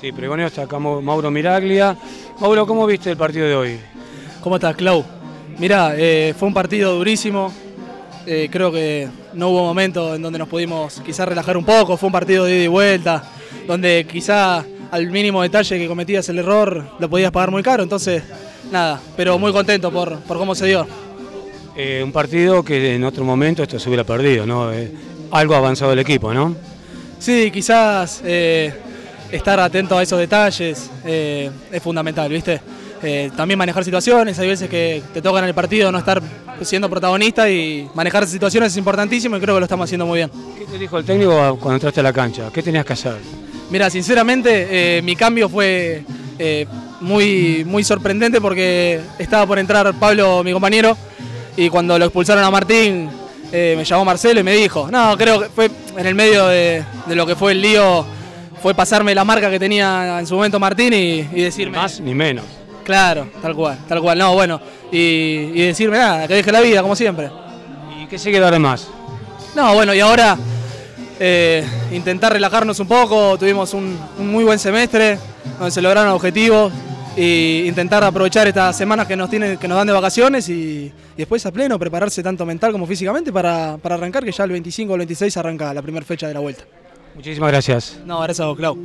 Sí, pregonero está acá Mauro Miraglia. Mauro, ¿cómo viste el partido de hoy? ¿Cómo estás, Clau? Mirá, eh, fue un partido durísimo. Eh, creo que no hubo momento en donde nos pudimos quizás relajar un poco. Fue un partido de ida y vuelta, donde quizá al mínimo detalle que cometías el error lo podías pagar muy caro. Entonces, nada, pero muy contento por, por cómo se dio. Eh, un partido que en otro momento esto se hubiera perdido, ¿no? algo avanzado el equipo, ¿no? Sí, quizás estar atento a esos detalles es fundamental, ¿viste? Eh, también manejar situaciones, hay veces que te tocan en el partido no estar siendo protagonista y manejar situaciones es importantísimo y creo que lo estamos haciendo muy bien. ¿Qué te dijo el técnico cuando entraste a la cancha? ¿Qué tenías que hacer? Mira, sinceramente eh, mi cambio fue eh, muy, muy sorprendente porque estaba por entrar Pablo, mi compañero, y cuando lo expulsaron a Martín me llamó Marcelo y me dijo, no, creo que fue en el medio de, lo que fue el lío, fue pasarme la marca que tenía en su momento Martín y, y decirme... Más ni menos. Claro, tal cual, tal cual. No, bueno, y, decirme nada, que deje la vida, como siempre. ¿Y qué sigue dar más? No, bueno, y ahora eh, intentar relajarnos un poco. Tuvimos un, muy buen semestre, donde se lograron objetivos. E intentar aprovechar estas semanas que nos, tienen, que nos dan de vacaciones y, después a pleno prepararse tanto mental como físicamente para, para arrancar, que ya el 25 o el 26 arranca la primera fecha de la vuelta. Muchísimas gracias. No, gracias a vos, Clau.